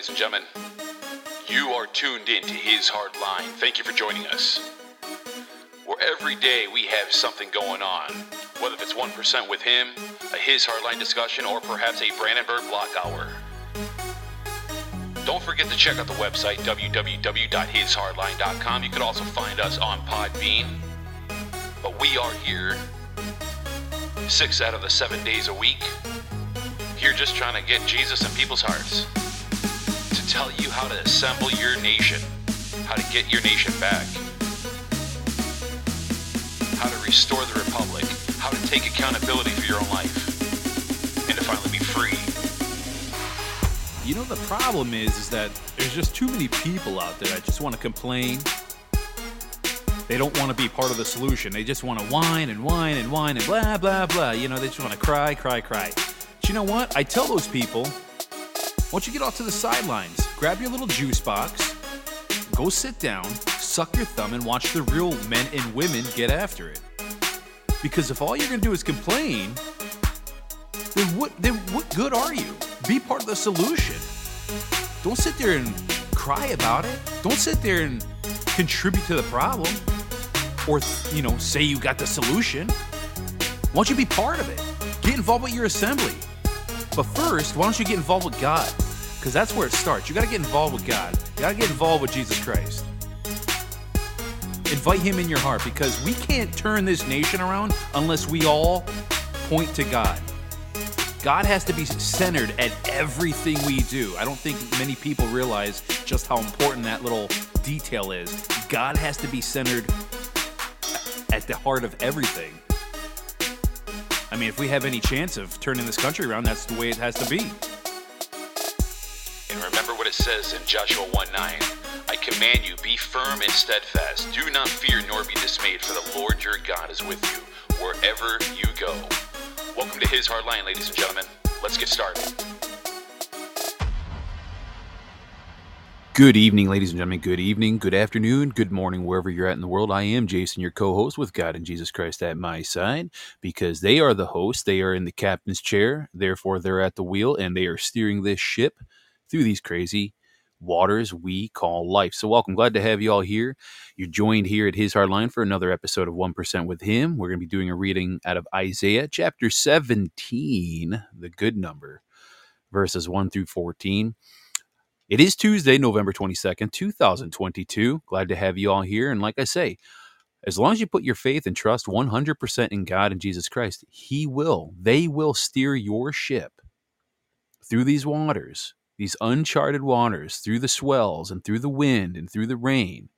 ladies and gentlemen. You are tuned in to His Hard Line. Thank you for joining us. Where every day we have something going on, whether it's 1% with him, a His Hardline discussion, or perhaps a Brandenburg block hour. Don't forget to check out the website www.hishardline.com. You can also find us on Podbean. But we are here six out of the seven days a week. Here just trying to get Jesus in people's hearts. Tell you how to assemble your nation, how to get your nation back, how to restore the republic, how to take accountability for your own life, and to finally be free. You know the problem is is that there's just too many people out there that just want to complain. They don't want to be part of the solution. They just want to whine and whine and whine and blah blah blah. You know, they just want to cry, cry, cry. But you know what? I tell those people, why don't you get off to the sidelines? Grab your little juice box, go sit down, suck your thumb, and watch the real men and women get after it. Because if all you're gonna do is complain, then what then what good are you? Be part of the solution. Don't sit there and cry about it. Don't sit there and contribute to the problem or you know say you got the solution. Why don't you be part of it? Get involved with your assembly. But first, why don't you get involved with God? Because that's where it starts. You got to get involved with God. You got to get involved with Jesus Christ. Invite Him in your heart because we can't turn this nation around unless we all point to God. God has to be centered at everything we do. I don't think many people realize just how important that little detail is. God has to be centered at the heart of everything. I mean, if we have any chance of turning this country around, that's the way it has to be. It says in Joshua 1 9. I command you, be firm and steadfast. Do not fear nor be dismayed, for the Lord your God is with you wherever you go. Welcome to His Hard Line, ladies and gentlemen. Let's get started. Good evening, ladies and gentlemen. Good evening, good afternoon, good morning, wherever you're at in the world. I am Jason, your co host with God and Jesus Christ at my side because they are the host. They are in the captain's chair. Therefore, they're at the wheel and they are steering this ship through these crazy waters we call life. So, welcome. Glad to have you all here. You're joined here at His Hard Line for another episode of 1% with Him. We're going to be doing a reading out of Isaiah chapter 17, the good number, verses 1 through 14. It is Tuesday, November 22nd, 2022. Glad to have you all here. And like I say, as long as you put your faith and trust 100% in God and Jesus Christ, He will, they will steer your ship through these waters, these uncharted waters, through the swells and through the wind and through the rain.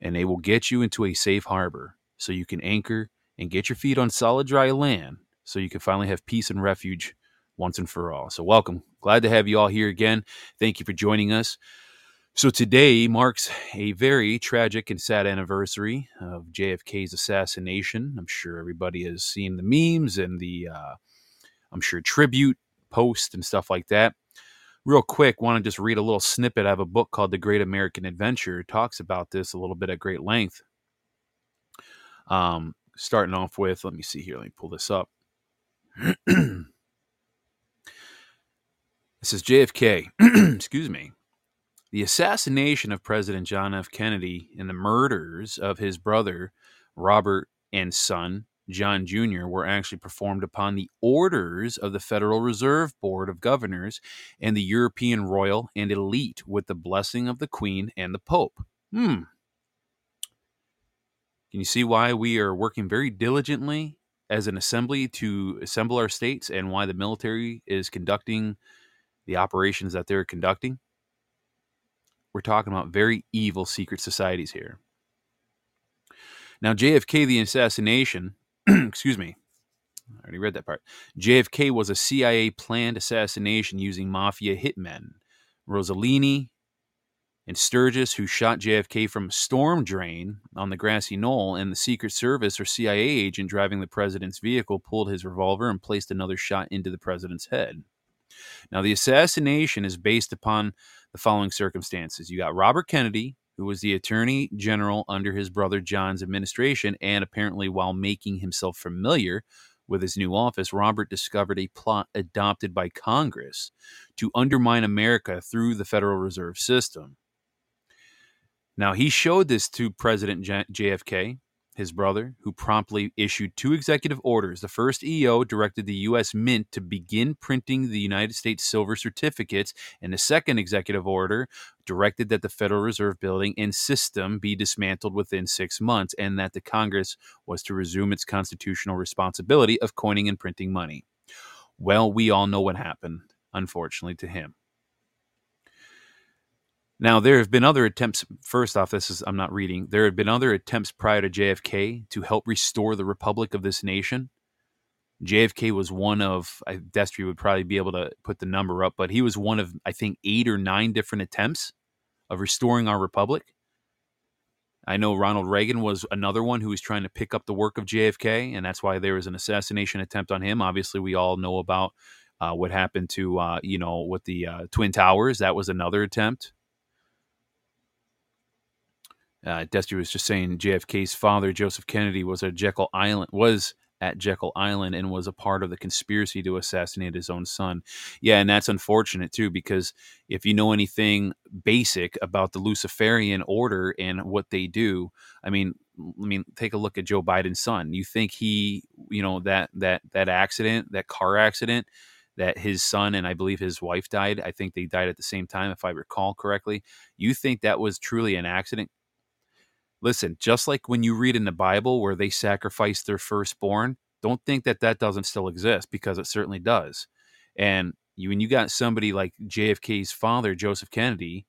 And they will get you into a safe harbor so you can anchor and get your feet on solid dry land so you can finally have peace and refuge once and for all. So, welcome. Glad to have you all here again. Thank you for joining us. So, today marks a very tragic and sad anniversary of JFK's assassination. I'm sure everybody has seen the memes and the, uh, I'm sure, tribute posts and stuff like that. Real quick, want to just read a little snippet. I have a book called The Great American Adventure. It talks about this a little bit at great length. Um, starting off with, let me see here. Let me pull this up. This is JFK. Excuse me. The assassination of President John F. Kennedy and the murders of his brother, Robert, and son, John Jr., were actually performed upon the orders of the Federal Reserve Board of Governors and the European royal and elite with the blessing of the Queen and the Pope. Hmm. Can you see why we are working very diligently as an assembly to assemble our states and why the military is conducting the operations that they're conducting, we're talking about very evil secret societies here. Now, JFK, the assassination, excuse me, I already read that part. JFK was a CIA planned assassination using mafia hitmen. Rossellini and Sturgis, who shot JFK from a storm drain on the grassy knoll, and the Secret Service or CIA agent driving the president's vehicle pulled his revolver and placed another shot into the president's head. Now, the assassination is based upon the following circumstances. You got Robert Kennedy, who was the attorney general under his brother John's administration, and apparently while making himself familiar with his new office, Robert discovered a plot adopted by Congress to undermine America through the Federal Reserve System. Now, he showed this to President JFK his brother, who promptly issued two executive orders. The first EO directed the U.S. Mint to begin printing the United States silver certificates, and the second executive order directed that the Federal Reserve building and system be dismantled within six months, and that the Congress was to resume its constitutional responsibility of coining and printing money. Well, we all know what happened, unfortunately, to him. Now, there have been other attempts. First off, this is, I'm not reading. There have been other attempts prior to JFK to help restore the republic of this nation. JFK was one of, I, Destry would probably be able to put the number up, but he was one of, I think, eight or nine different attempts of restoring our republic. I know Ronald Reagan was another one who was trying to pick up the work of JFK, and that's why there was an assassination attempt on him. Obviously, we all know about uh, what happened to, uh, you know, with the uh, Twin Towers. That was another attempt. Uh, Dusty was just saying JFK's father, Joseph Kennedy, was a Jekyll Island was at Jekyll Island and was a part of the conspiracy to assassinate his own son. Yeah, and that's unfortunate too, because if you know anything basic about the Luciferian order and what they do, I mean, I mean, take a look at Joe Biden's son. You think he, you know, that that that accident, that car accident, that his son and I believe his wife died. I think they died at the same time, if I recall correctly. You think that was truly an accident? Listen, just like when you read in the Bible where they sacrificed their firstborn, don't think that that doesn't still exist because it certainly does. And you, when you got somebody like JFK's father, Joseph Kennedy,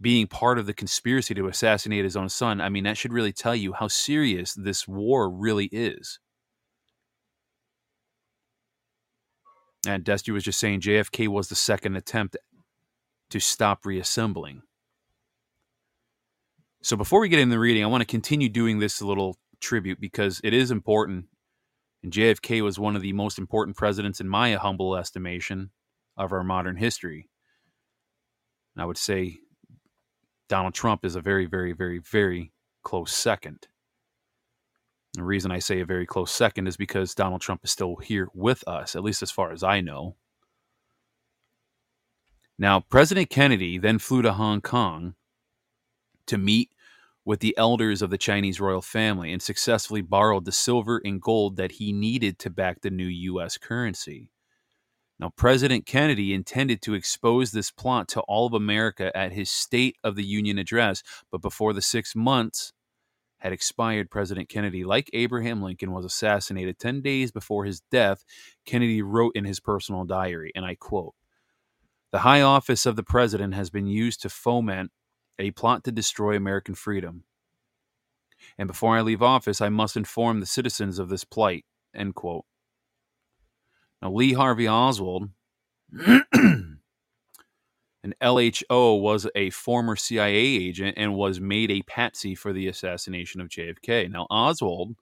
being part of the conspiracy to assassinate his own son, I mean, that should really tell you how serious this war really is. And Dusty was just saying JFK was the second attempt to stop reassembling. So before we get into the reading, I want to continue doing this little tribute because it is important. And JFK was one of the most important presidents, in my humble estimation, of our modern history. And I would say Donald Trump is a very, very, very, very close second. The reason I say a very close second is because Donald Trump is still here with us, at least as far as I know. Now, President Kennedy then flew to Hong Kong to meet with the elders of the Chinese royal family and successfully borrowed the silver and gold that he needed to back the new U.S. currency. Now, President Kennedy intended to expose this plot to all of America at his State of the Union address, but before the six months had expired, President Kennedy, like Abraham Lincoln, was assassinated 10 days before his death. Kennedy wrote in his personal diary, and I quote The high office of the president has been used to foment a plot to destroy American freedom. And before I leave office, I must inform the citizens of this plight. End quote. Now, Lee Harvey Oswald, an LHO, was a former CIA agent and was made a patsy for the assassination of JFK. Now, Oswald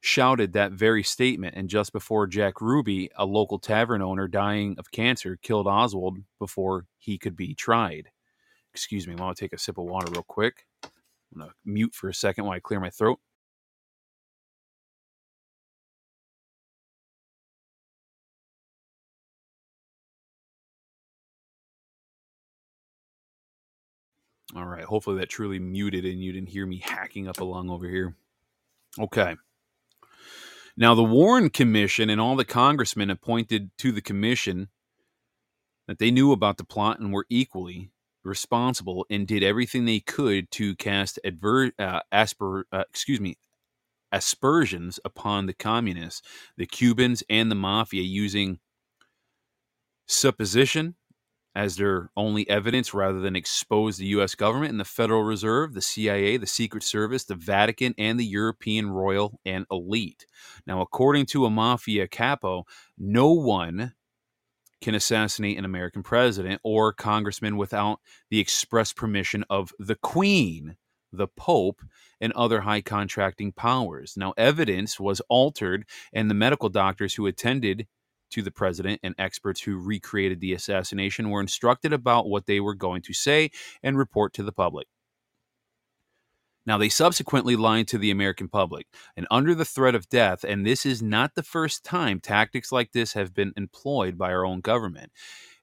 shouted that very statement, and just before Jack Ruby, a local tavern owner dying of cancer, killed Oswald before he could be tried. Excuse me, I want to take a sip of water real quick. I'm going to mute for a second while I clear my throat. All right. Hopefully that truly muted and you didn't hear me hacking up a lung over here. Okay. Now, the Warren Commission and all the congressmen appointed to the commission that they knew about the plot and were equally responsible and did everything they could to cast adver- uh, asper- uh, excuse me aspersions upon the communists, the Cubans, and the mafia using supposition as their only evidence rather than expose the U.S. government and the Federal Reserve, the CIA, the Secret Service, the Vatican, and the European royal and elite. Now, according to a mafia capo, no one can assassinate an American president or congressman without the express permission of the Queen, the Pope, and other high contracting powers. Now, evidence was altered, and the medical doctors who attended to the president and experts who recreated the assassination were instructed about what they were going to say and report to the public. Now, they subsequently lied to the American public, and under the threat of death, and this is not the first time tactics like this have been employed by our own government.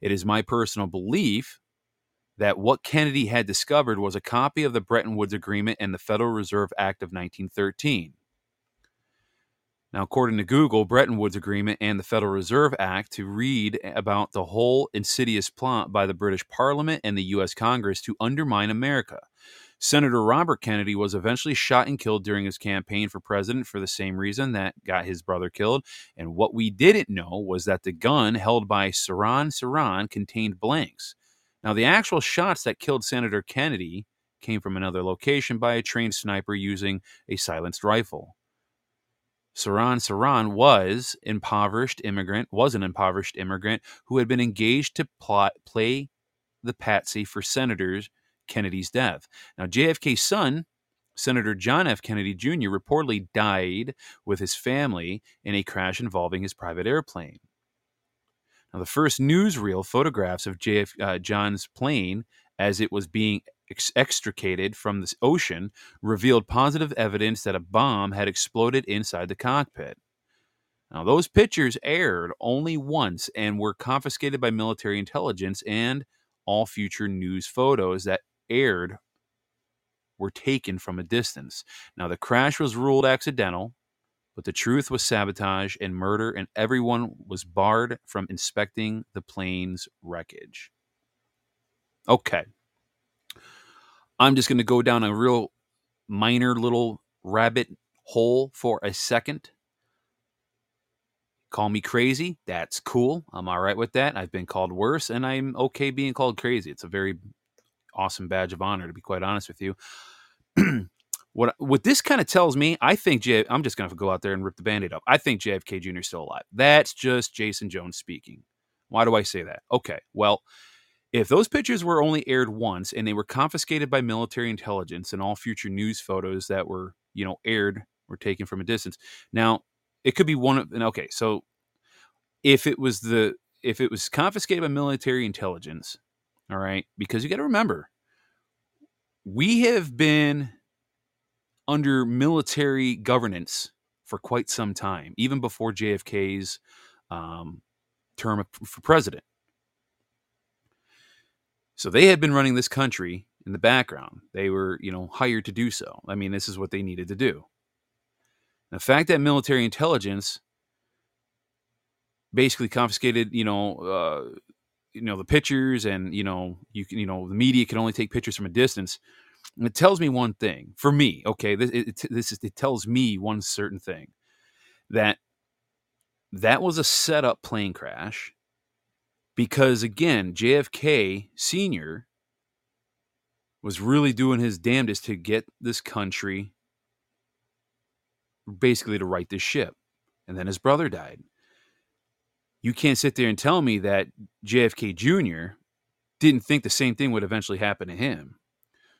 It is my personal belief that what Kennedy had discovered was a copy of the Bretton Woods Agreement and the Federal Reserve Act of 1913. Now, according to Google, Bretton Woods Agreement and the Federal Reserve Act to read about the whole insidious plot by the British Parliament and the U.S. Congress to undermine America. Senator Robert Kennedy was eventually shot and killed during his campaign for president for the same reason that got his brother killed. And what we didn't know was that the gun held by Sirhan Sirhan contained blanks. Now, the actual shots that killed Senator Kennedy came from another location by a trained sniper using a silenced rifle. Sirhan Sirhan was impoverished immigrant, was an impoverished immigrant who had been engaged to plot play the patsy for Senator Kennedy's death. Now, JFK's son, Senator John F. Kennedy Jr., reportedly died with his family in a crash involving his private airplane. Now, the first newsreel photographs of JF, uh, John's plane as it was being ex- extricated from the ocean revealed positive evidence that a bomb had exploded inside the cockpit. Now, those pictures aired only once and were confiscated by military intelligence, and all future news photos that aired were taken from a distance. Now, the crash was ruled accidental, but the truth was sabotage and murder, and everyone was barred from inspecting the plane's wreckage. Okay. I'm just going to go down a real minor little rabbit hole for a second. Call me crazy. That's cool. I'm all right with that. I've been called worse, and I'm okay being called crazy. It's a very awesome badge of honor, to be quite honest with you. what what this kind of tells me, I think J. I'm just to go out there and rip the band-aid up. I think JFK Jr. is still alive. That's just Jason Jones speaking. Why do I say that? Okay, well, if those pictures were only aired once and they were confiscated by military intelligence and all future news photos that were, you know, aired were taken from a distance. Now, it could be one of okay, so if it was the if it was confiscated by military intelligence, all right, because you got to remember we have been under military governance for quite some time, even before JFK's um, term for president. So they had been running this country in the background. They were, you know, hired to do so. I mean, this is what they needed to do. The fact that military intelligence basically confiscated, you know, uh, you know the pictures, and you know, you can, you know, the media can only take pictures from a distance. And it tells me one thing for me. Okay, this it, this is it tells me one certain thing that that was a setup plane crash because again, JFK Sr. was really doing his damnedest to get this country basically to right this ship. And then his brother died. You can't sit there and tell me that JFK Jr. didn't think the same thing would eventually happen to him.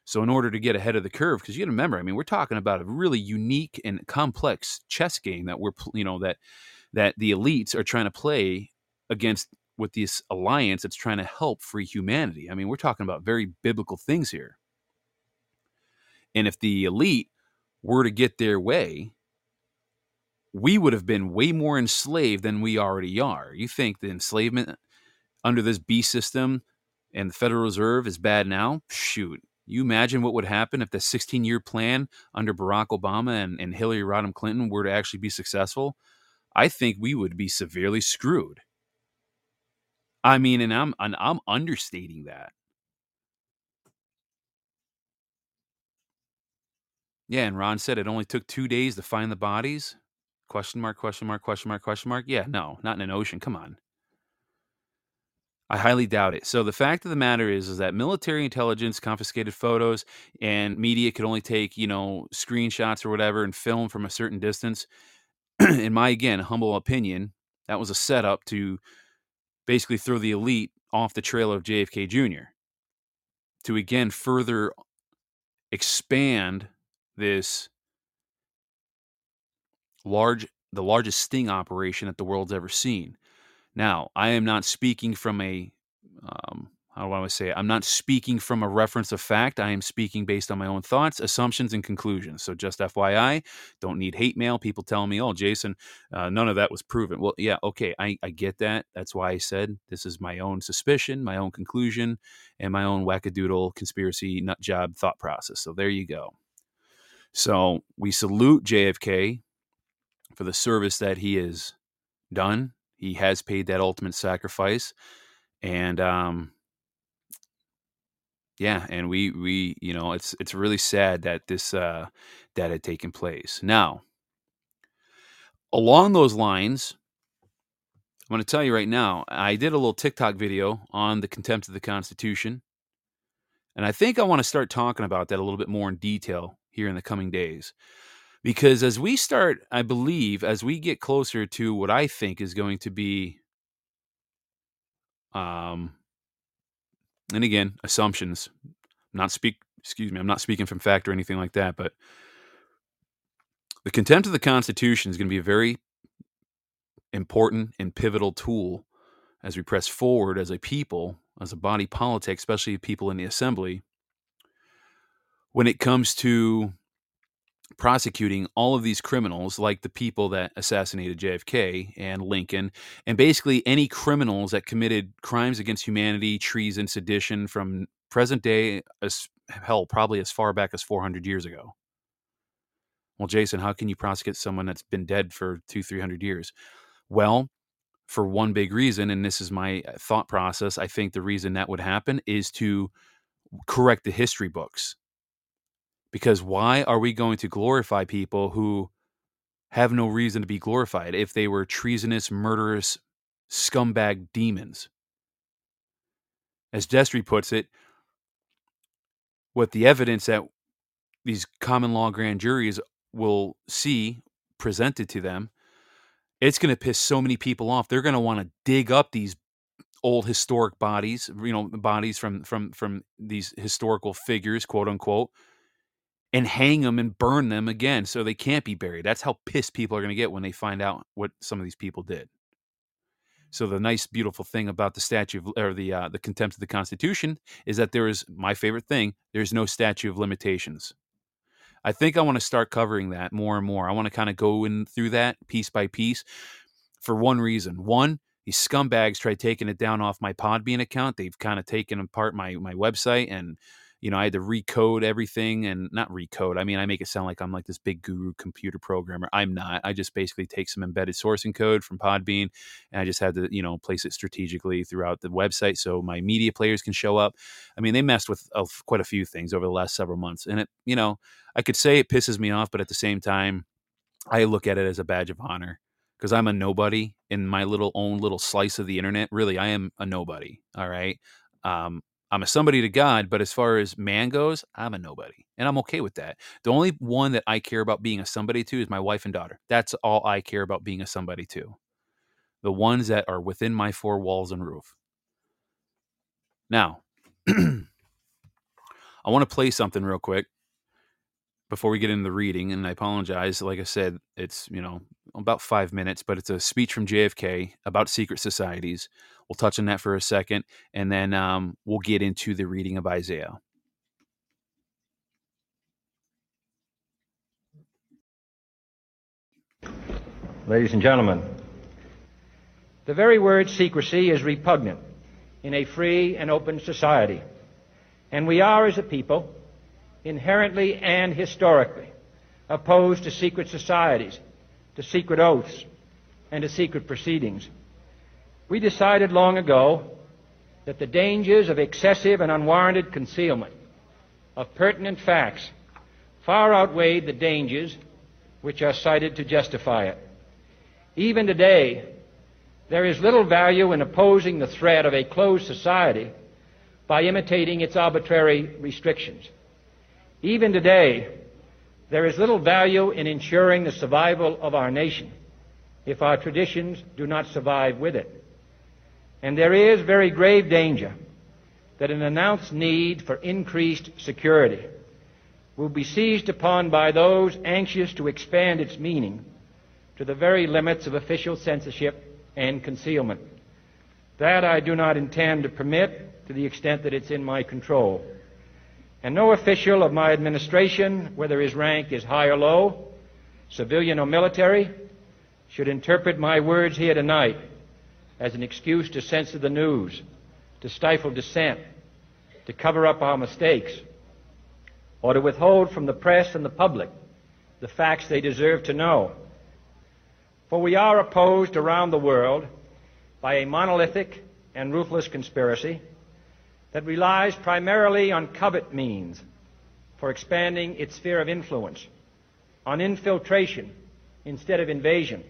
So, in order to get ahead of the curve, because you got to remember, I mean, we're talking about a really unique and complex chess game that we're, you know, that that the elites are trying to play against with this alliance that's trying to help free humanity. I mean, we're talking about very biblical things here. And if the elite were to get their way, we would have been way more enslaved than we already are. You think the enslavement under this B system and the Federal Reserve is bad now? Shoot. You imagine what would happen if the 16 year plan under Barack Obama and, and Hillary Rodham Clinton were to actually be successful? I think we would be severely screwed. I mean, and I'm and I'm understating that. Yeah, and Ron said it only took two days to find the bodies. Question mark, question mark, question mark, question mark. Yeah, no, not in an ocean. Come on. I highly doubt it. So the fact of the matter is, is that military intelligence confiscated photos and media could only take, you know, screenshots or whatever and film from a certain distance. in my again humble opinion, that was a setup to basically throw the elite off the trail of JFK Jr. to again further expand this large the largest sting operation that the world's ever seen. Now, I am not speaking from a um, how do I say it? I'm not speaking from a reference of fact. I am speaking based on my own thoughts, assumptions, and conclusions. So just FYI, don't need hate mail. People telling me, oh, Jason, uh, none of that was proven. Well, yeah, okay, I, I get that. That's why I said this is my own suspicion, my own conclusion, and my own wackadoodle conspiracy nut job thought process. So there you go. So we salute JFK for the service that he has done. He has paid that ultimate sacrifice. And um, yeah, and we we you know it's it's really sad that this uh, that had taken place. Now, along those lines, I'm going to tell you right now. I did a little TikTok video on the contempt of the Constitution, and I think I want to start talking about that a little bit more in detail here in the coming days. Because as we start, I believe, as we get closer to what I think is going to be um, and again, assumptions. I'm not speak. Excuse me. I'm not speaking from fact or anything like that. But the contempt of the Constitution is going to be a very important and pivotal tool as we press forward as a people, as a body politic, especially people in the assembly, when it comes to prosecuting all of these criminals, like the people that assassinated JFK and Lincoln, and basically any criminals that committed crimes against humanity, treason, sedition from present day, as hell, probably as far back as 400 years ago. Well, Jason, how can you prosecute someone that's been dead for two, 300 years? Well, for one big reason, and this is my uh, thought process, I think the reason that would happen is to correct the history books because why are we going to glorify people who have no reason to be glorified if they were treasonous, murderous, scumbag demons? As Destry puts it, what the evidence that these common law grand juries will see presented to them, it's going to piss so many people off. They're going to want to dig up these old historic bodies, you know, bodies from from from these historical figures, quote unquote, and hang them and burn them again so they can't be buried. That's how pissed people are going to get when they find out what some of these people did. So the nice, beautiful thing about the statute of, or the uh, the contempt of the Constitution is that there is my favorite thing. There's no statute of limitations. I think I want to start covering that more and more. I want to kind of go in through that piece by piece for one reason. One, these scumbags tried taking it down off my Podbean account. They've kind of taken apart my my website and you know, I had to recode everything and not recode. I mean, I make it sound like I'm like this big guru computer programmer. I'm not. I just basically take some embedded sourcing code from Podbean and I just had to, you know, place it strategically throughout the website so my media players can show up. I mean, they messed with uh, quite a few things over the last several months. And it, you know, I could say it pisses me off, but at the same time, I look at it as a badge of honor because I'm a nobody in my little own little slice of the internet. Really, I am a nobody. All right. Um, I'm a somebody to God, but as far as man goes, I'm a nobody. And I'm okay with that. The only one that I care about being a somebody to is my wife and daughter. That's all I care about being a somebody to. The ones that are within my four walls and roof. Now, I want to play something real quick before we get into the reading. And I apologize. Like I said, it's, you know, about five minutes, but it's a speech from JFK about secret societies. We'll touch on that for a second, and then um, we'll get into the reading of Isaiah. Ladies and gentlemen, the very word secrecy is repugnant in a free and open society. And we are, as a people, inherently and historically opposed to secret societies, to secret oaths, and to secret proceedings. We decided long ago that the dangers of excessive and unwarranted concealment of pertinent facts far outweighed the dangers which are cited to justify it. Even today, there is little value in opposing the threat of a closed society by imitating its arbitrary restrictions. Even today, there is little value in ensuring the survival of our nation if our traditions do not survive with it. And there is very grave danger that an announced need for increased security will be seized upon by those anxious to expand its meaning to the very limits of official censorship and concealment. That I do not intend to permit, to the extent that it's in my control. And no official of my administration, whether his rank is high or low, civilian or military, should interpret my words here tonight as an excuse to censor the news, to stifle dissent, to cover up our mistakes, or to withhold from the press and the public the facts they deserve to know. For we are opposed around the world by a monolithic and ruthless conspiracy that relies primarily on covert means for expanding its sphere of influence, on infiltration instead of invasion,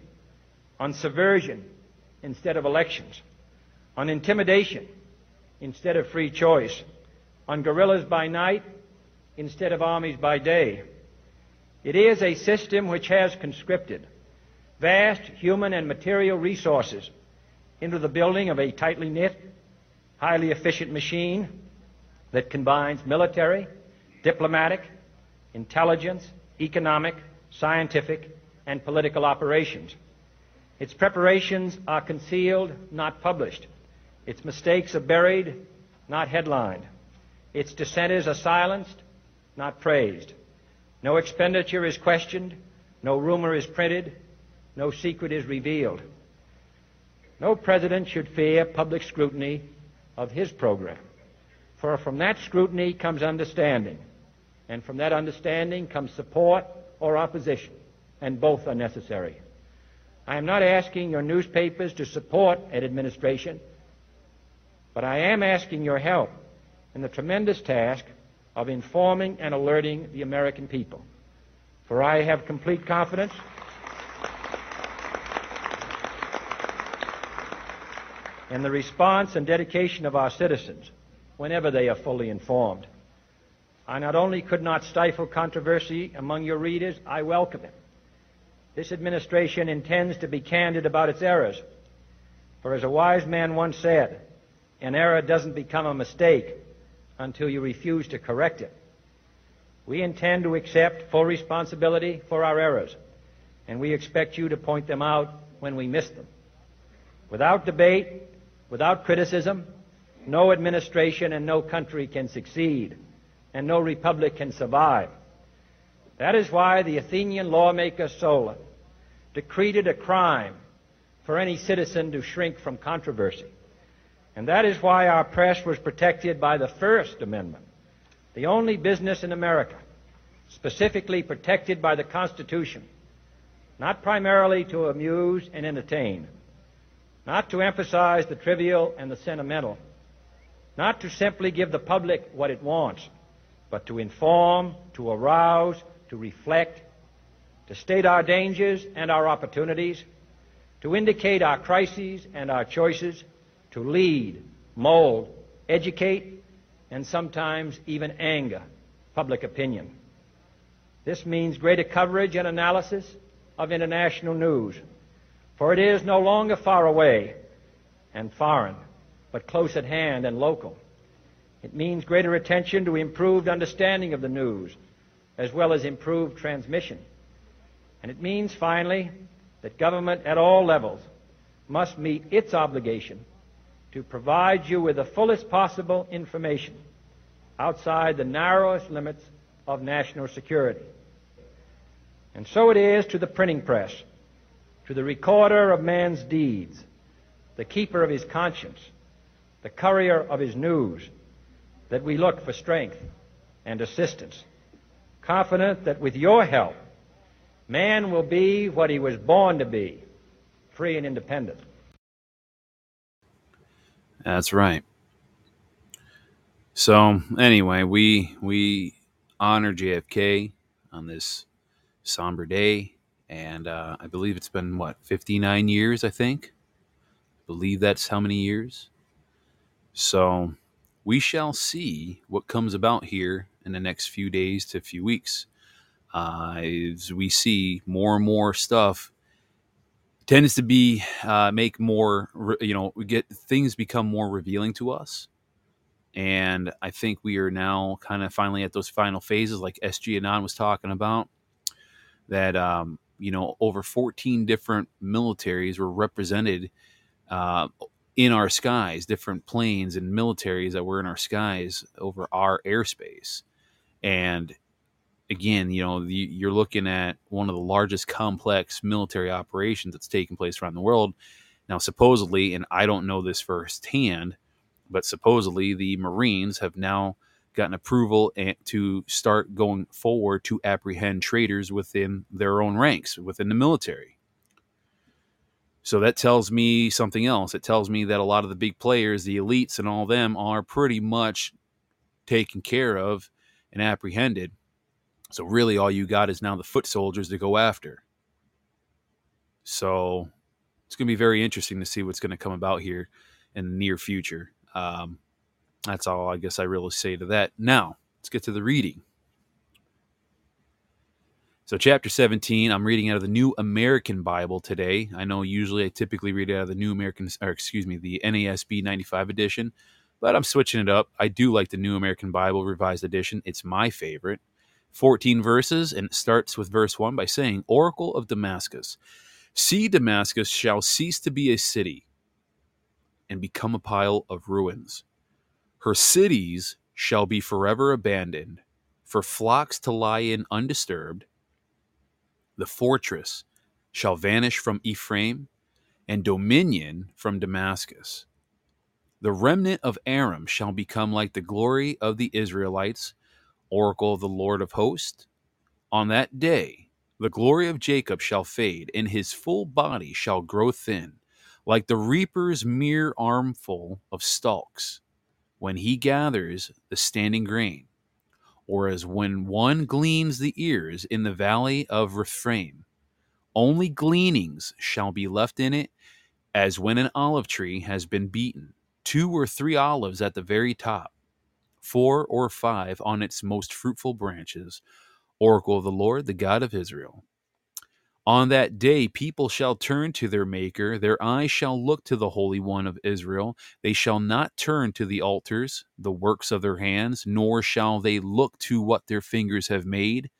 on subversion instead of elections, on intimidation instead of free choice, on guerrillas by night instead of armies by day. It is a system which has conscripted vast human and material resources into the building of a tightly knit, highly efficient machine that combines military, diplomatic, intelligence, economic, scientific, and political operations. Its preparations are concealed, not published. Its mistakes are buried, not headlined. Its dissenters are silenced, not praised. No expenditure is questioned, no rumor is printed, no secret is revealed. No president should fear public scrutiny of his program, for from that scrutiny comes understanding, and from that understanding comes support or opposition, and both are necessary. I am not asking your newspapers to support an administration, but I am asking your help in the tremendous task of informing and alerting the American people. For I have complete confidence in the response and dedication of our citizens whenever they are fully informed. I not only could not stifle controversy among your readers, I welcome it. This administration intends to be candid about its errors. For as a wise man once said, an error doesn't become a mistake until you refuse to correct it. We intend to accept full responsibility for our errors, and we expect you to point them out when we miss them. Without debate, without criticism, no administration and no country can succeed, and no republic can survive. That is why the Athenian lawmaker Solon decreed it a crime for any citizen to shrink from controversy. And that is why our press was protected by the First Amendment, the only business in America specifically protected by the Constitution, not primarily to amuse and entertain, not to emphasize the trivial and the sentimental, not to simply give the public what it wants, but to inform, to arouse, to reflect, to state our dangers and our opportunities, to indicate our crises and our choices, to lead, mold, educate, and sometimes even anger public opinion. This means greater coverage and analysis of international news, for it is no longer far away and foreign, but close at hand and local. It means greater attention to improved understanding of the news, as well as improved transmission. And it means, finally, that government at all levels must meet its obligation to provide you with the fullest possible information outside the narrowest limits of national security. And so it is to the printing press, to the recorder of man's deeds, the keeper of his conscience, the courier of his news, that we look for strength and assistance, confident that with your help, Man will be what he was born to be free and independent. That's right. So anyway, we we honor JFK on this somber day, and uh, I believe it's been what 59 years. I think. I believe that's how many years. So we shall see what comes about here in the next few days to a few weeks uh, as we see more and more stuff tends to be uh, make more you know get things become more revealing to us and i think we are now kind of finally at those final phases like SG Anon was talking about that um, you know over 14 different militaries were represented uh, in our skies, different planes and militaries that were in our skies over our airspace. And again, you know, you're looking at one of the largest complex military operations that's taking place around the world. Now, supposedly, and I don't know this firsthand, but supposedly the Marines have now gotten approval and, to start going forward to apprehend traitors within their own ranks within the military. So that tells me something else. It tells me that a lot of the big players, the elites and all them are pretty much taken care of and apprehended. So really all you got is now the foot soldiers to go after. So it's going to be very interesting to see what's going to come about here in the near future. Um, that's all I guess I really say to that. Now, let's get to the reading. So, chapter 17, I'm reading out of the New American Bible today. I know usually I typically read out of the New American, or excuse me, the NASB 95 edition, but I'm switching it up. I do like the New American Bible Revised Edition, it's my favorite. 14 verses, and it starts with verse 1 by saying, Oracle of Damascus, see Damascus shall cease to be a city and become a pile of ruins. Her cities shall be forever abandoned, for flocks to lie in undisturbed. The fortress shall vanish from Ephraim, and dominion from Damascus. The remnant of Aram shall become like the glory of the Israelites, oracle of the Lord of hosts. On that day, the glory of Jacob shall fade, and his full body shall grow thin, like the reaper's mere armful of stalks when he gathers the standing grain, or as when one gleans the ears in the valley of Rephaim. Only gleanings shall be left in it, as when an olive tree has been beaten, two or three olives at the very top, four or five on its most fruitful branches. Oracle of the Lord, the God of Israel. On that day, people shall turn to their Maker. Their eyes shall look to the Holy One of Israel. They shall not turn to the altars, the works of their hands, nor shall they look to what their fingers have made,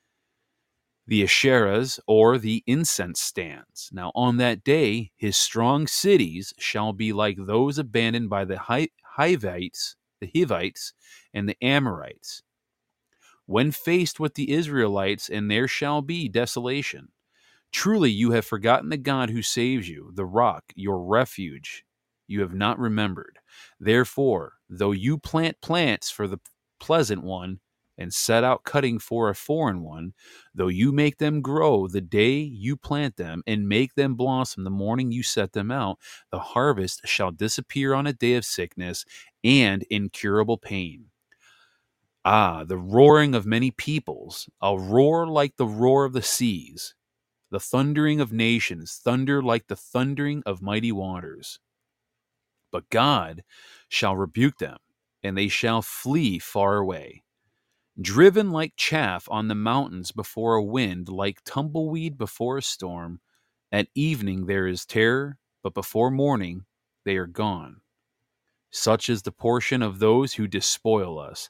the Asherahs, or the incense stands. Now, on that day, his strong cities shall be like those abandoned by the Hivites, the Hivites, and the Amorites. When faced with the Israelites, and there shall be desolation Truly, you have forgotten the God who saves you, the rock, your refuge. You have not remembered. Therefore, though you plant plants for the pleasant one, and set out cutting for a foreign one, though you make them grow the day you plant them, and make them blossom the morning you set them out, the harvest shall disappear on a day of sickness and incurable pain. Ah, the roaring of many peoples, a roar like the roar of the seas the thundering of nations, thunder like the thundering of mighty waters. But God shall rebuke them, and they shall flee far away. Driven like chaff on the mountains before a wind, like tumbleweed before a storm, at evening there is terror, but before morning they are gone. Such is the portion of those who despoil us,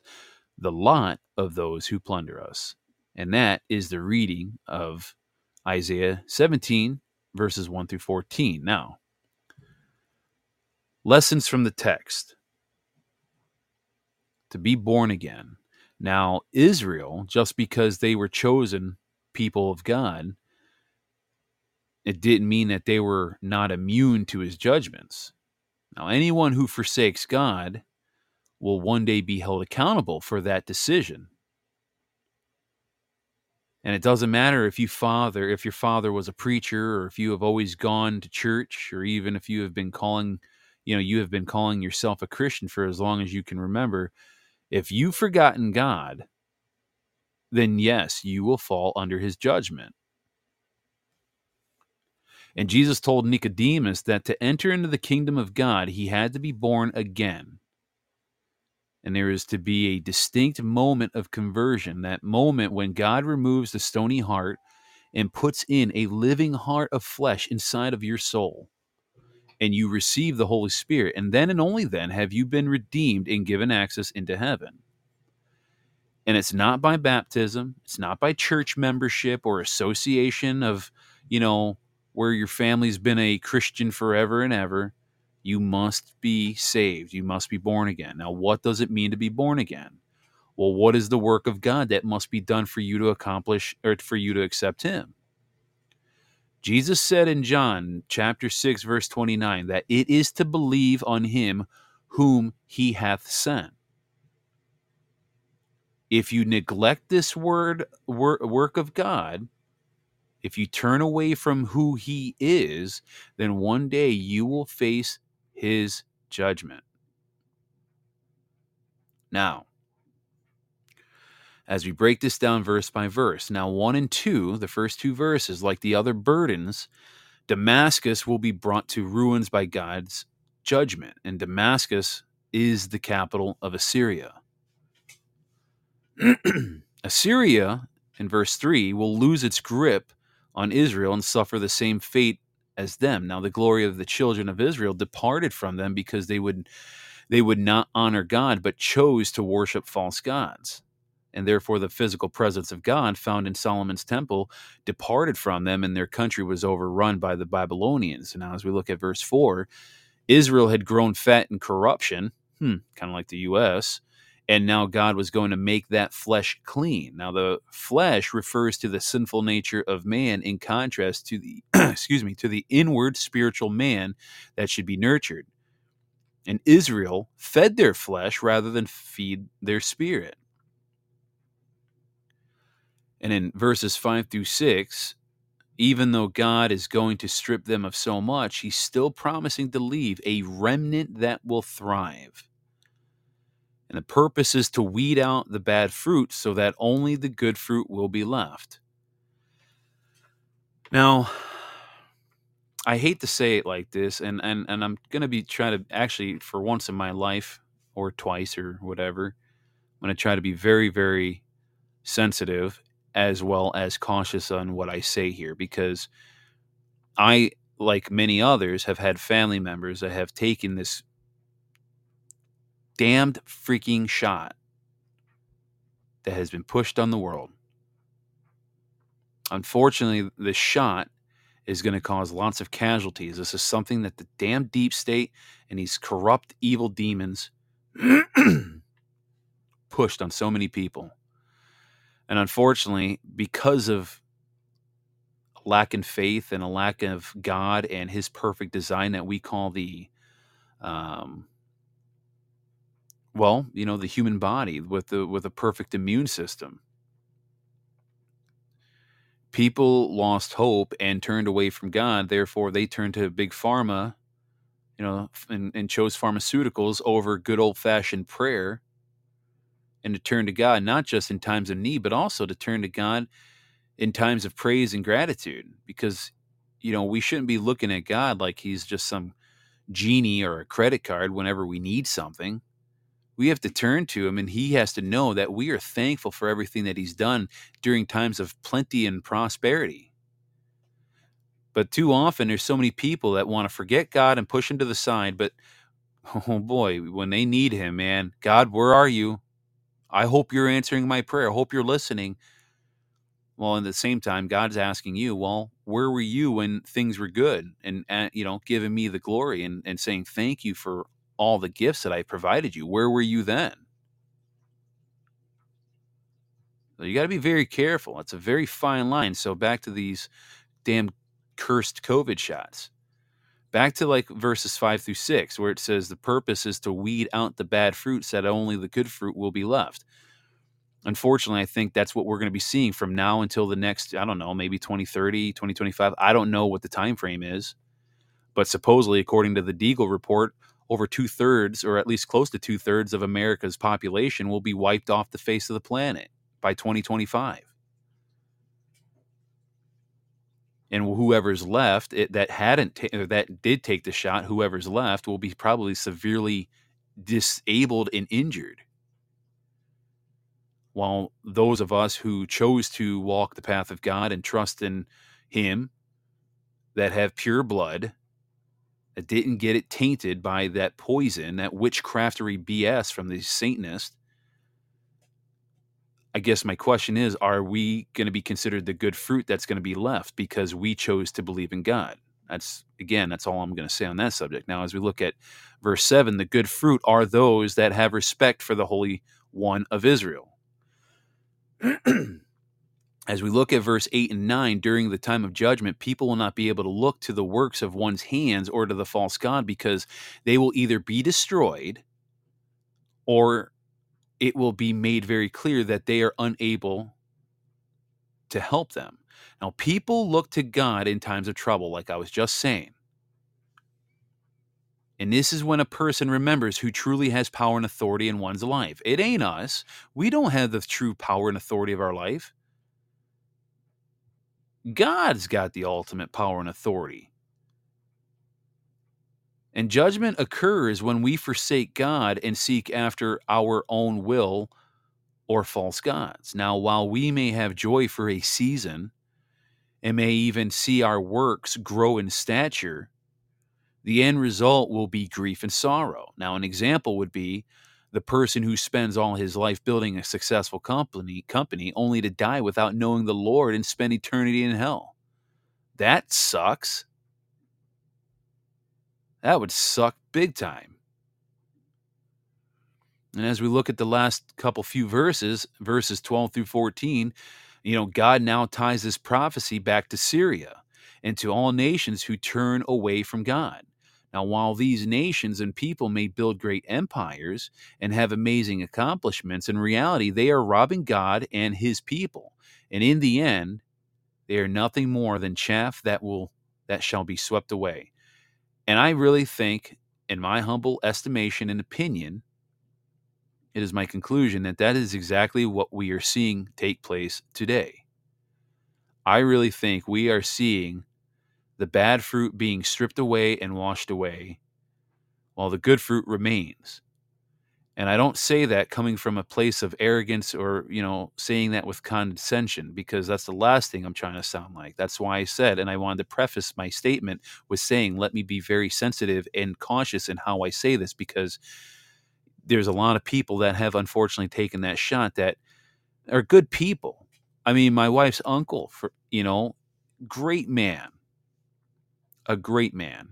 the lot of those who plunder us. And that is the reading of Isaiah 17, verses 1 through 14. Now, lessons from the text to be born again. Now, Israel, just because they were chosen people of God, it didn't mean that they were not immune to his judgments. Now, anyone who forsakes God will one day be held accountable for that decision. And it doesn't matter if you father, if your father was a preacher, or if you have always gone to church, or even if you have been calling, you know, you have been calling yourself a Christian for as long as you can remember. If you've forgotten God, then yes, you will fall under his judgment. And Jesus told Nicodemus that to enter into the kingdom of God, he had to be born again and there is to be a distinct moment of conversion, that moment when God removes the stony heart and puts in a living heart of flesh inside of your soul. And you receive the Holy Spirit. And then and only then have you been redeemed and given access into heaven. And it's not by baptism, it's not by church membership or association of, you know, where your family's been a Christian forever and ever You must be saved. You must be born again. Now, what does it mean to be born again? Well, what is the work of God that must be done for you to accomplish or for you to accept Him? Jesus said in John chapter 6, verse 29, that it is to believe on Him whom He hath sent. If you neglect this word work of God, if you turn away from who He is, then one day you will face his judgment. Now, as we break this down verse by verse, now 1 and 2, the first two verses, like the other burdens, Damascus will be brought to ruins by God's judgment, and Damascus is the capital of Assyria. Assyria, in verse 3, will lose its grip on Israel and suffer the same fate as them. Now the glory of the children of Israel departed from them because they would they would not honor God but chose to worship false gods. And therefore the physical presence of God found in Solomon's temple departed from them and their country was overrun by the Babylonians. And now as we look at verse 4, Israel had grown fat in corruption, hmm, kind of like the US, and now God was going to make that flesh clean. Now the flesh refers to the sinful nature of man in contrast to the excuse me, to the inward spiritual man that should be nurtured. And Israel fed their flesh rather than feed their spirit. And in verses 5 through 6, even though God is going to strip them of so much, he's still promising to leave a remnant that will thrive. And the purpose is to weed out the bad fruit so that only the good fruit will be left. Now, I hate to say it like this, and, and, and I'm going to be trying to actually, for once in my life, or twice, or whatever, I'm going to try to be very, very sensitive as well as cautious on what I say here because I, like many others, have had family members that have taken this damned freaking shot that has been pushed on the world. Unfortunately, this shot is going to cause lots of casualties. This is something that the damn deep state and these corrupt, evil demons pushed on so many people. And unfortunately, because of lack in faith and a lack of God and His perfect design that we call the um, well, you know, the human body with the with a perfect immune system. People lost hope and turned away from God. Therefore, they turned to big pharma, you know, and, and chose pharmaceuticals over good old fashioned prayer, and to turn to God not just in times of need, but also to turn to God in times of praise and gratitude. Because, you know, we shouldn't be looking at God like He's just some genie or a credit card whenever we need something we have to turn to him and he has to know that we are thankful for everything that he's done during times of plenty and prosperity. But too often there's so many people that want to forget God and push him to the side, but oh boy, when they need him, man, God, where are you? I hope you're answering my prayer. I hope you're listening. Well, at the same time, God's asking you, well, where were you when things were good? And, and you know, giving me the glory and, and saying thank you for all the gifts that I provided you. Where were you then? So you got to be very careful. It's a very fine line. So back to these damn cursed COVID shots. Back to like verses five through six, where it says the purpose is to weed out the bad fruit so that only the good fruit will be left. Unfortunately, I think that's what we're going to be seeing from now until the next, I don't know, maybe 2030, 2025. I don't know what the time frame is. But supposedly, according to the Deagel report, over two thirds, or at least close to two thirds of America's population will be wiped off the face of the planet by 2025. And whoever's left it, that hadn't ta- that did take the shot, whoever's left will be probably severely disabled and injured. While those of us who chose to walk the path of God and trust in Him, that have pure blood, that didn't get it tainted by that poison, that witchcraftery BS from the Satanists. I guess my question is are we going to be considered the good fruit that's going to be left because we chose to believe in God? That's again, that's all I'm going to say on that subject. Now, as we look at verse 7, the good fruit are those that have respect for the Holy One of Israel. as we look at verse 8 and 9, during the time of judgment, people will not be able to look to the works of one's hands or to the false God because they will either be destroyed or it will be made very clear that they are unable to help them. Now, people look to God in times of trouble, like I was just saying. And this is when a person remembers who truly has power and authority in one's life. It ain't us. We don't have the true power and authority of our life. God's got the ultimate power and authority. And judgment occurs when we forsake God and seek after our own will or false gods. Now, while we may have joy for a season and may even see our works grow in stature, the end result will be grief and sorrow. Now, an example would be the person who spends all his life building a successful company company only to die without knowing the Lord and spend eternity in hell. That sucks. That would suck big time. And as we look at the last couple few verses, verses 12 through 14, you know, God now ties this prophecy back to Syria and to all nations who turn away from God. Now, while these nations and people may build great empires and have amazing accomplishments, in reality, they are robbing God and his people. And in the end, they are nothing more than chaff that will that shall be swept away. And I really think, in my humble estimation and opinion, it is my conclusion that that is exactly what we are seeing take place today. I really think we are seeing the bad fruit being stripped away and washed away, while the good fruit remains. And I don't say that coming from a place of arrogance or, you know, saying that with condescension, because that's the last thing I'm trying to sound like. That's why I said, and I wanted to preface my statement with saying, let me be very sensitive and cautious in how I say this, because there's a lot of people that have unfortunately taken that shot that are good people. I mean, my wife's uncle, for you know, great man, a great man,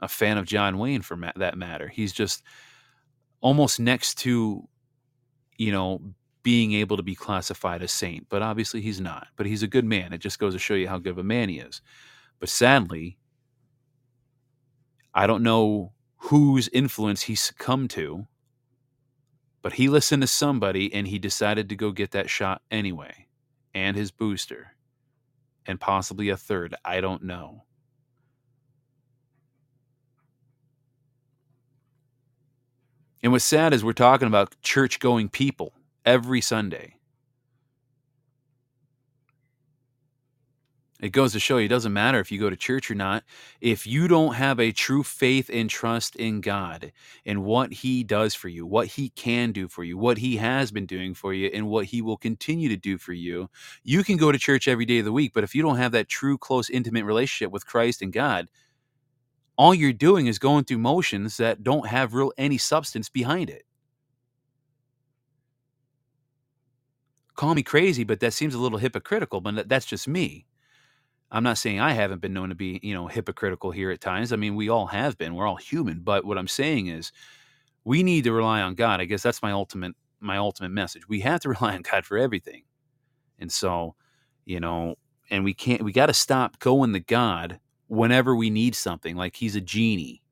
a fan of John Wayne for ma- that matter. He's just almost next to, you know, being able to be classified as saint, but obviously he's not. But he's a good man. It just goes to show you how good of a man he is. But sadly, I don't know whose influence he succumbed to, but he listened to somebody and he decided to go get that shot anyway, and his booster, and possibly a third. I don't know. And what's sad is we're talking about church going people every Sunday. It goes to show you it doesn't matter if you go to church or not. If you don't have a true faith and trust in God and what He does for you, what He can do for you, what He has been doing for you, and what He will continue to do for you, you can go to church every day of the week. But if you don't have that true, close, intimate relationship with Christ and God, all you're doing is going through motions that don't have real any substance behind it. Call me crazy, but that seems a little hypocritical, but that's just me. I'm not saying I haven't been known to be, you know, hypocritical here at times. I mean, we all have been. We're all human. But what I'm saying is we need to rely on God. I guess that's my ultimate my ultimate message. We have to rely on God for everything. And so, you know, and we can't we got to stop going to God whenever we need something like he's a genie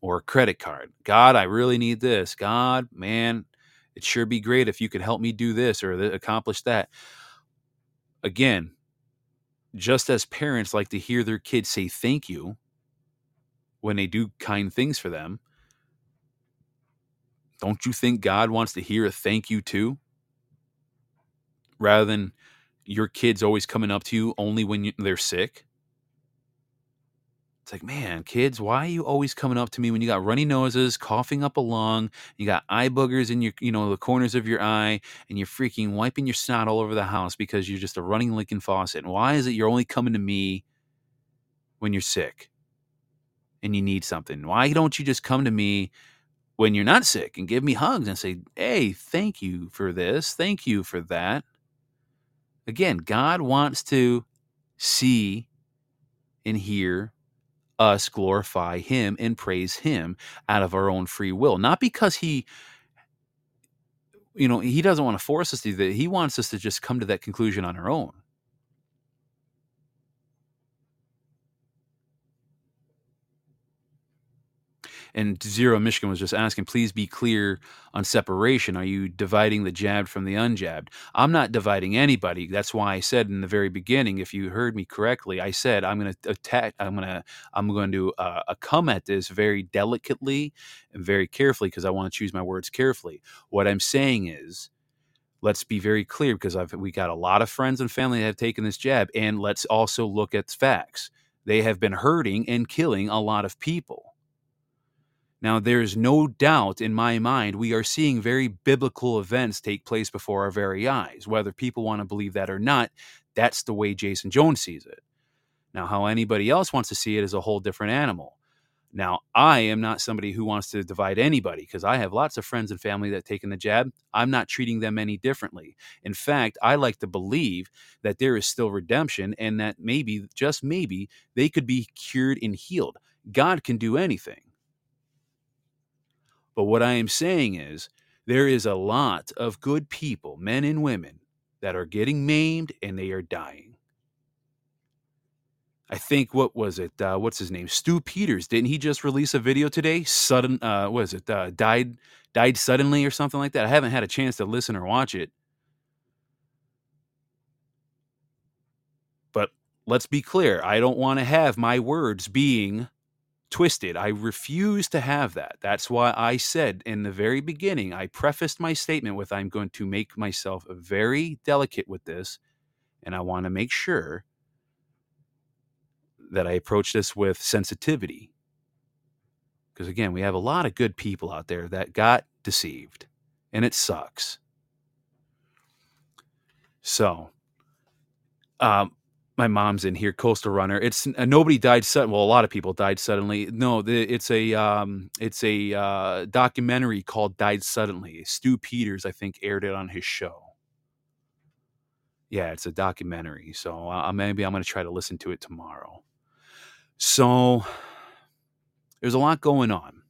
or a credit card. God, I really need this. God, man, it sure be great if you could help me do this or th- accomplish that. Again, just as parents like to hear their kids say thank you when they do kind things for them, don't you think God wants to hear a thank you too? Rather than your kids always coming up to you only when you, they're sick? It's like, man, kids, why are you always coming up to me when you got runny noses, coughing up a lung, you got eye boogers in your, you know, the corners of your eye, and you're freaking wiping your snot all over the house because you're just a running Lincoln faucet. And why is it you're only coming to me when you're sick and you need something? Why don't you just come to me when you're not sick and give me hugs and say, hey, thank you for this, thank you for that? Again, God wants to see and hear us glorify him and praise him out of our own free will. Not because he you know, he doesn't want to force us to do that. He wants us to just come to that conclusion on our own. And Zero Michigan was just asking, please be clear on separation. Are you dividing the jabbed from the unjabbed? I'm not dividing anybody. That's why I said in the very beginning, if you heard me correctly, I said I'm going to attack. I'm going to I'm going to uh, come at this very delicately and very carefully because I want to choose my words carefully. What I'm saying is let's be very clear because I've we got a lot of friends and family that have taken this jab, and let's also look at facts. They have been hurting and killing a lot of people. Now, there's no doubt in my mind we are seeing very biblical events take place before our very eyes. Whether people want to believe that or not, that's the way Jason Jones sees it. Now, how anybody else wants to see it is a whole different animal. Now, I am not somebody who wants to divide anybody because I have lots of friends and family that taken the jab. I'm not treating them any differently. In fact, I like to believe that there is still redemption and that maybe, just maybe, they could be cured and healed. God can do anything. But what I am saying is, there is a lot of good people, men and women, that are getting maimed and they are dying. I think what was it? Uh, what's his name? Stu Peters. Didn't he just release a video today? Sudden, uh, what is it? Uh, died, died suddenly or something like that. I haven't had a chance to listen or watch it. But let's be clear. I don't want to have my words being twisted. I refuse to have that. That's why I said in the very beginning, I prefaced my statement with I'm going to make myself very delicate with this, and I want to make sure that I approach this with sensitivity. Because again, we have a lot of good people out there that got deceived, and it sucks. So, um, my mom's in here, Coastal Runner. It's uh, nobody died suddenly. Well, a lot of people died suddenly. No, the, it's a um, it's a uh, documentary called "Died Suddenly." Stu Peters, I think, aired it on his show. Yeah, it's a documentary. So uh, maybe I'm going to try to listen to it tomorrow. So there's a lot going on,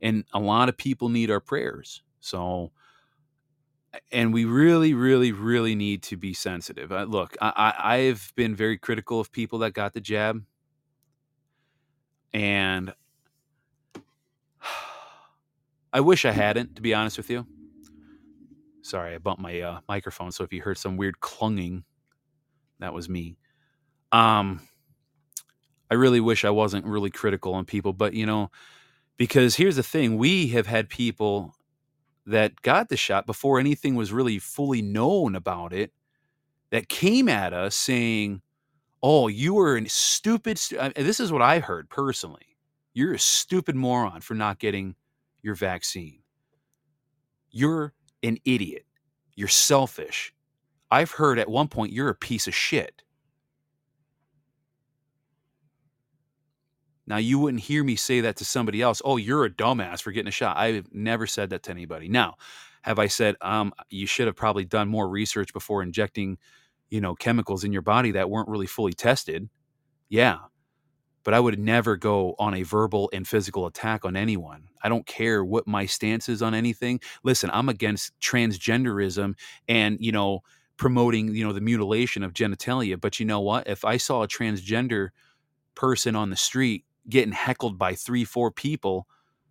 and a lot of people need our prayers. So and we really, really, really need to be sensitive. Uh, look, I, I, I've been very critical of people that got the jab, and I wish I hadn't, to be honest with you. Sorry, I bumped my uh, microphone, so if you heard some weird clunging, that was me. Um, I really wish I wasn't really critical on people, but you know, because here's the thing: we have had people that got the shot before anything was really fully known about it that came at us saying, "Oh, you were a stupid." Stu-. this is what I heard personally. You're a stupid moron for not getting your vaccine. You're an idiot. You're selfish. I've heard at one point you're a piece of shit. Now, you wouldn't hear me say that to somebody else. Oh, you're a dumbass for getting a shot. I've never said that to anybody. Now, have I said, um, you should have probably done more research before injecting, you know, chemicals in your body that weren't really fully tested? Yeah. But I would never go on a verbal and physical attack on anyone. I don't care what my stance is on anything. Listen, I'm against transgenderism and, you know, promoting, you know, the mutilation of genitalia. But you know what? If I saw a transgender person on the street getting heckled by three, four people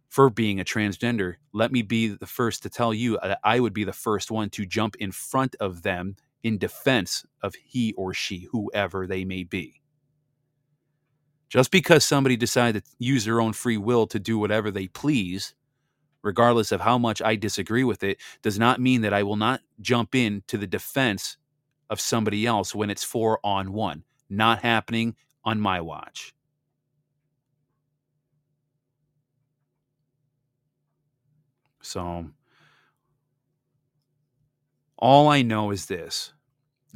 for being a transgender, let me be the first to tell you that I would be the first one to jump in front of them in defense of he or she, whoever they may be. Just because somebody decided to use their own free will to do whatever they please, regardless of how much I disagree with it, does not mean that I will not jump in to the defense of somebody else when it's four on one. Not happening on my watch. So all I know is this.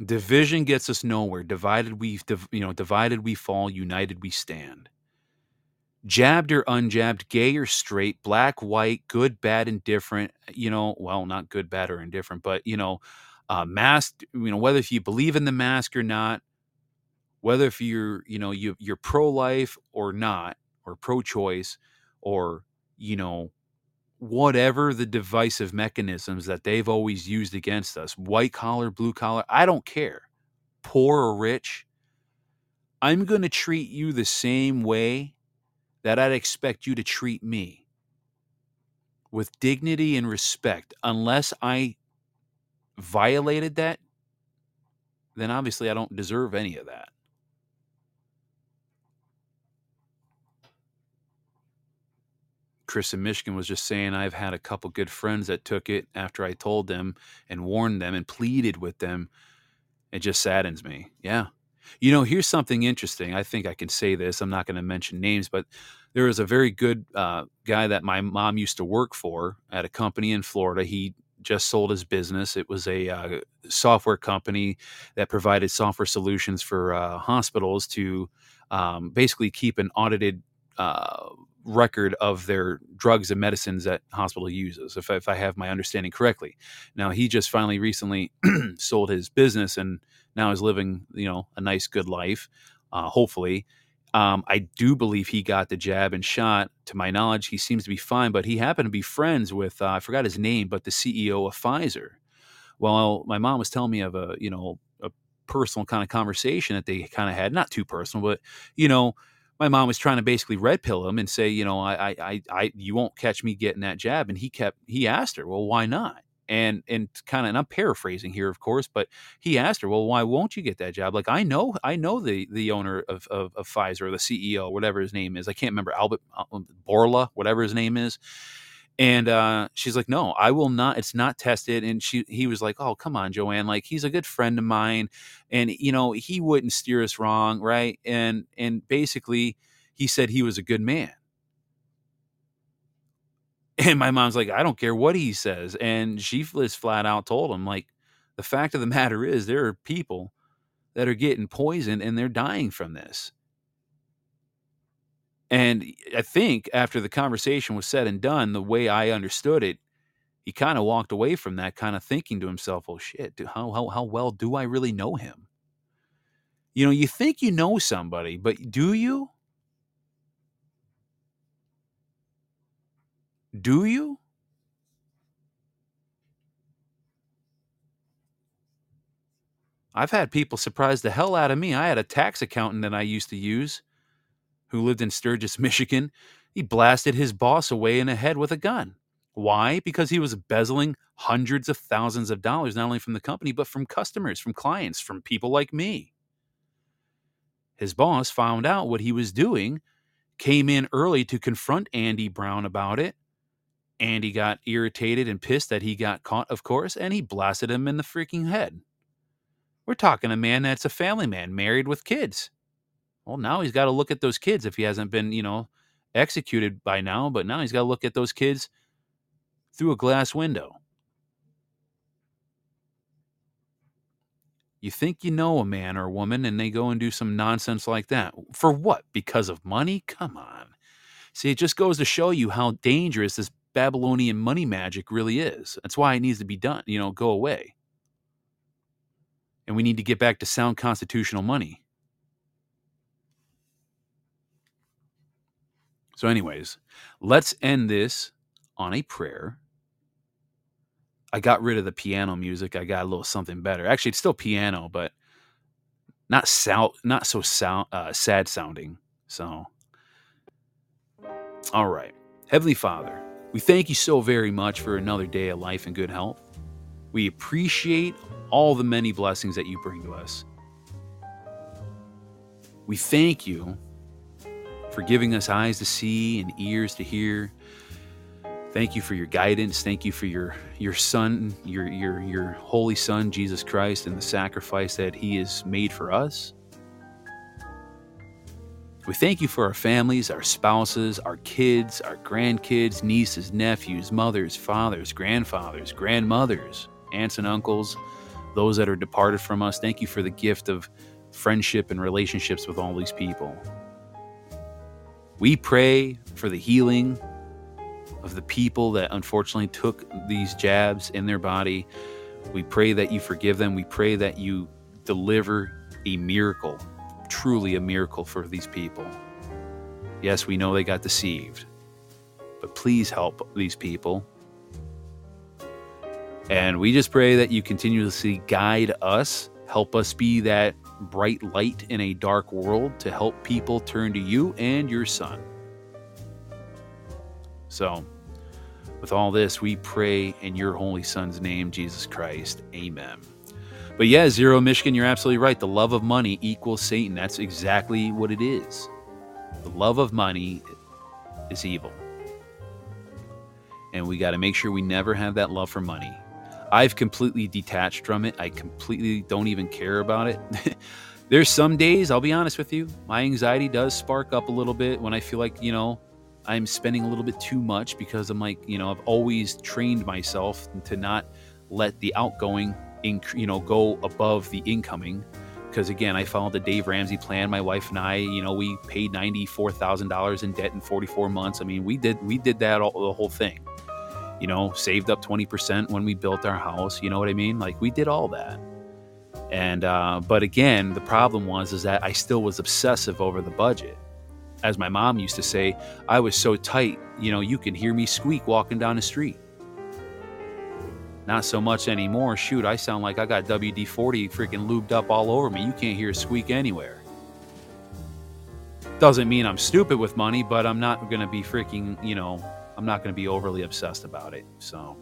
Division gets us nowhere. Divided we you know, divided we fall, united we stand. Jabbed or unjabbed, gay or straight, black, white, good, bad, indifferent, you know, well, not good, bad, or indifferent, but you know, uh, masked, you know, whether if you believe in the mask or not, whether if you're you know you, you're pro-life or not or pro-choice or you know whatever the divisive mechanisms that they've always used against us white collar blue collar i don't care. Poor or rich i'm going to treat you the same way that i'd expect you to treat me. With dignity and respect unless i violated that then obviously i don't deserve any of that Chris in Michigan was just saying, I've had a couple good friends that took it after I told them and warned them and pleaded with them. It just saddens me. Yeah. You know, here's something interesting. I think I can say this. I'm not going to mention names, but there was a very good uh, guy that my mom used to work for at a company in Florida. He just sold his business. It was a uh, software company that provided software solutions for uh, hospitals to um, basically keep an audited uh, record of their drugs and medicines that hospital uses, if, if I have my understanding correctly. Now he just finally recently sold his business and now is living, you know, a nice, good life. Uh, hopefully, um, I do believe he got the jab and shot. To my knowledge, he seems to be fine, but he happened to be friends with uh, I forgot his name, but the CEO of Pfizer. Well, my mom was telling me of a you know a personal kind of conversation that they kind of had, not too personal, but you know my mom was trying to basically red pill him and say, you know, I, I, I, you won't catch me getting that jab. And he kept, he asked her, well, why not? And, and kind of, and I'm paraphrasing here, of course, but he asked her, well, why won't you get that job? Like, I know, I know the, the owner of, of, of Pfizer the CEO, whatever his name is. I can't remember Albert uh, um, Bourla, whatever his name is. And uh, she's like, "No, I will not. It's not tested." And she, he was like, "Oh, come on, Joanne. Like, he's a good friend of mine, and you know, he wouldn't steer us wrong, right?" And and basically, he said he was a good man. And my mom's like, "I don't care what he says," and she just flat out told him, like, the fact of the matter is, there are people that are getting poisoned and they're dying from this. And I think after the conversation was said and done, the way I understood it, he kind of walked away from that, kind of thinking to himself, "Oh shit, how how how well do I really know him?" You know, you think you know somebody, but do you? Do you? I've had people surprise the hell out of me. I had a tax accountant that I used to use who lived in Sturgis, Michigan, he blasted his boss away in the head with a gun. Why? Because he was embezzling hundreds of thousands of dollars, not only from the company, but from customers, from clients, from people like me. His boss found out what he was doing, came in early to confront Andy Brown about it. Andy got irritated and pissed that he got caught, of course, and he blasted him in the freaking head. We're talking a man that's a family man, married with kids. Well, now he's got to look at those kids if he hasn't been, you know, executed by now, but now he's got to look at those kids through a glass window. You think you know a man or a woman and they go and do some nonsense like that. For what? Because of money? Come on. See, it just goes to show you how dangerous this Babylonian money magic really is. That's why it needs to be done, you know, go away. And we need to get back to sound constitutional money. So, anyways, let's end this on a prayer. I got rid of the piano music. I got a little something better. Actually, it's still piano, but not not so uh, sad sounding. So, all right, Heavenly Father, we thank you so very much for another day of life and good health. We appreciate all the many blessings that you bring to us. We thank you for giving us eyes to see and ears to hear. Thank you for your guidance. Thank you for your your son, your your your holy son Jesus Christ and the sacrifice that he has made for us. We thank you for our families, our spouses, our kids, our grandkids, nieces, nephews, mothers, fathers, grandfathers, grandmothers, aunts and uncles, those that are departed from us. Thank you for the gift of friendship and relationships with all these people. We pray for the healing of the people that unfortunately took these jabs in their body. We pray that you forgive them. We pray that you deliver a miracle truly a miracle for these people. Yes, we know they got deceived, but please help these people. And we just pray that you continuously guide us, help us be that bright light in a dark world to help people turn to you and your son. So, with all this, we pray in your holy son's name, Jesus Christ. Amen. But yeah, Zero Michigan, you're absolutely right. The love of money equals Satan. That's exactly what it is. The love of money is evil. And we got to make sure we never have that love for money. I've completely detached from it. I completely don't even care about it. There's some days, I'll be honest with you, my anxiety does spark up a little bit when I feel like, you know, I'm spending a little bit too much because I'm like, you know, I've always trained myself to not let the outgoing, inc- you know, go above the incoming. Because again, I followed the Dave Ramsey plan. My wife and I, you know, we paid ninety-four thousand dollars in debt in forty-four months. I mean, we did we did that all, the whole thing. You know, saved up twenty percent when we built our house. You know what I mean? Like we did all that. And uh, but again, the problem was is that I still was obsessive over the budget as my mom used to say, I was so tight, you know, you can hear me squeak walking down the street. Not so much anymore. Shoot, I sound like I got WD 40 freaking lubed up all over me. You can't hear a squeak anywhere. Doesn't mean I'm stupid with money, but I'm not going to be freaking, you know, I'm not going to be overly obsessed about it. So.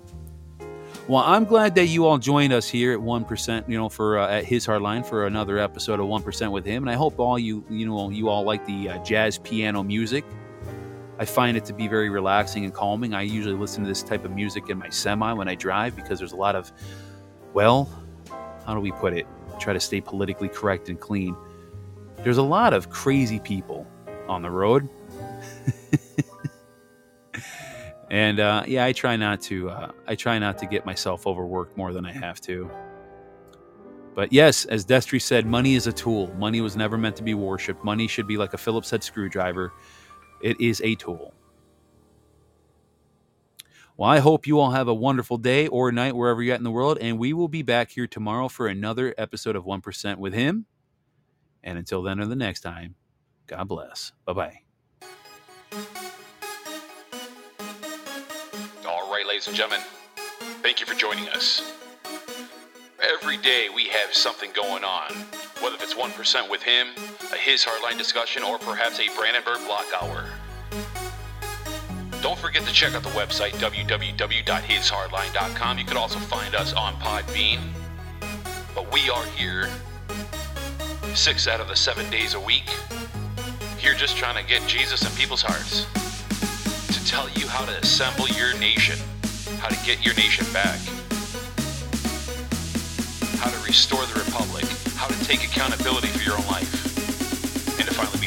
Well, I'm glad that you all joined us here at one percent. You know, for uh, at his hardline for another episode of one percent with him, and I hope all you you know you all like the uh, jazz piano music. I find it to be very relaxing and calming. I usually listen to this type of music in my semi when I drive because there's a lot of, well, how do we put it? Try to stay politically correct and clean. There's a lot of crazy people on the road. and uh, yeah, I try not to. Uh, I try not to get myself overworked more than I have to. But yes, as Destry said, money is a tool. Money was never meant to be worshipped. Money should be like a Phillips head screwdriver. It is a tool. Well, I hope you all have a wonderful day or night wherever you're at in the world, and we will be back here tomorrow for another episode of 1% with him. And until then or the next time, God bless. Bye bye. Ladies and gentlemen. Thank you for joining us. Every day we have something going on, whether it's 1% with him, a His Hardline discussion, or perhaps a Brandenburg Block Hour. Don't forget to check out the website www.hishardline.com. You can also find us on Podbean. But we are here six out of the seven days a week. Here just trying to get Jesus in people's hearts. To tell you how to assemble your nation how to get your nation back, how to restore the republic, how to take accountability for your own life, and to finally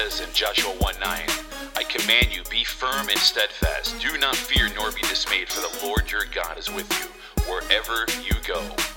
says in Joshua 1 9, I command you, be firm and steadfast. Do not fear nor be dismayed, for the Lord your God is with you wherever you go.